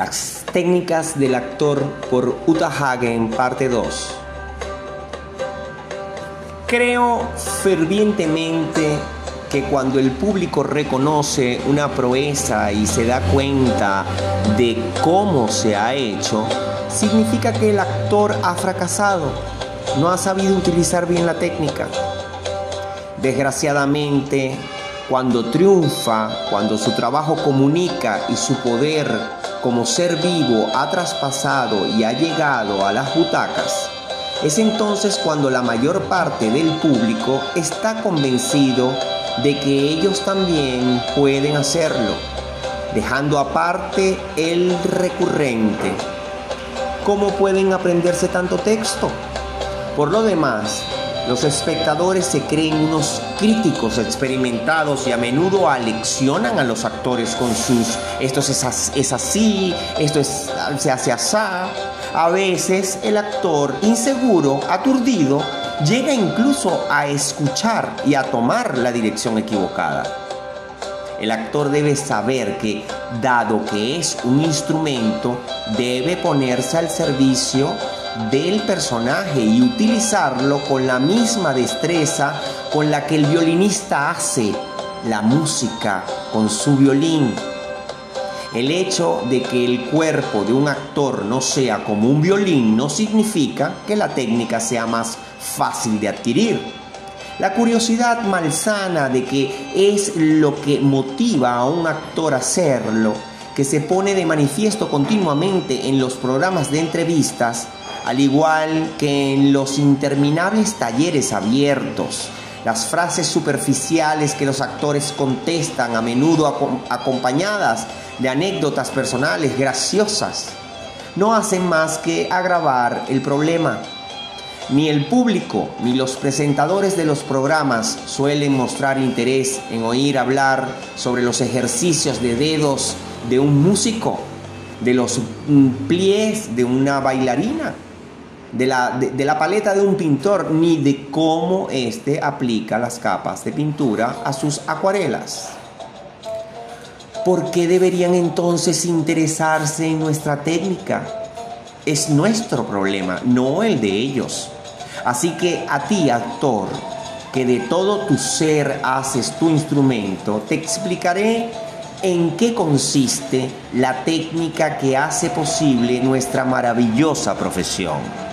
Las técnicas del actor por Uta Hagen, parte 2. Creo fervientemente que cuando el público reconoce una proeza y se da cuenta de cómo se ha hecho, significa que el actor ha fracasado, no ha sabido utilizar bien la técnica. Desgraciadamente, cuando triunfa, cuando su trabajo comunica y su poder como ser vivo ha traspasado y ha llegado a las butacas, es entonces cuando la mayor parte del público está convencido de que ellos también pueden hacerlo, dejando aparte el recurrente. ¿Cómo pueden aprenderse tanto texto? Por lo demás, los espectadores se creen unos críticos experimentados y a menudo aleccionan a los actores con sus esto es, así, esto es, se hace así. A veces el actor inseguro, aturdido, llega incluso a escuchar y a tomar la dirección equivocada. El actor debe saber que, dado que es un instrumento, debe ponerse al servicio del personaje y utilizarlo con la misma destreza con la que el violinista hace la música con su violín. El hecho de que el cuerpo de un actor no sea como un violín no significa que la técnica sea más fácil de adquirir. La curiosidad malsana de que es lo que motiva a un actor a hacerlo, que se pone de manifiesto continuamente en los programas de entrevistas, al igual que en los interminables talleres abiertos, las frases superficiales que los actores contestan a menudo acompañadas de anécdotas personales graciosas, no hacen más que agravar el problema. Ni el público ni los presentadores de los programas suelen mostrar interés en oír hablar sobre los ejercicios de dedos de un músico, de los pliés de una bailarina de la, de, la paleta de un pintor ni de cómo éste aplica las capas de pintura a sus acuarelas. ¿Por qué deberían entonces interesarse en nuestra técnica? Es nuestro problema, no el de ellos. Así que a ti, actor, que de todo tu ser haces tu instrumento, te explicaré en qué consiste la técnica que hace posible nuestra maravillosa profesión.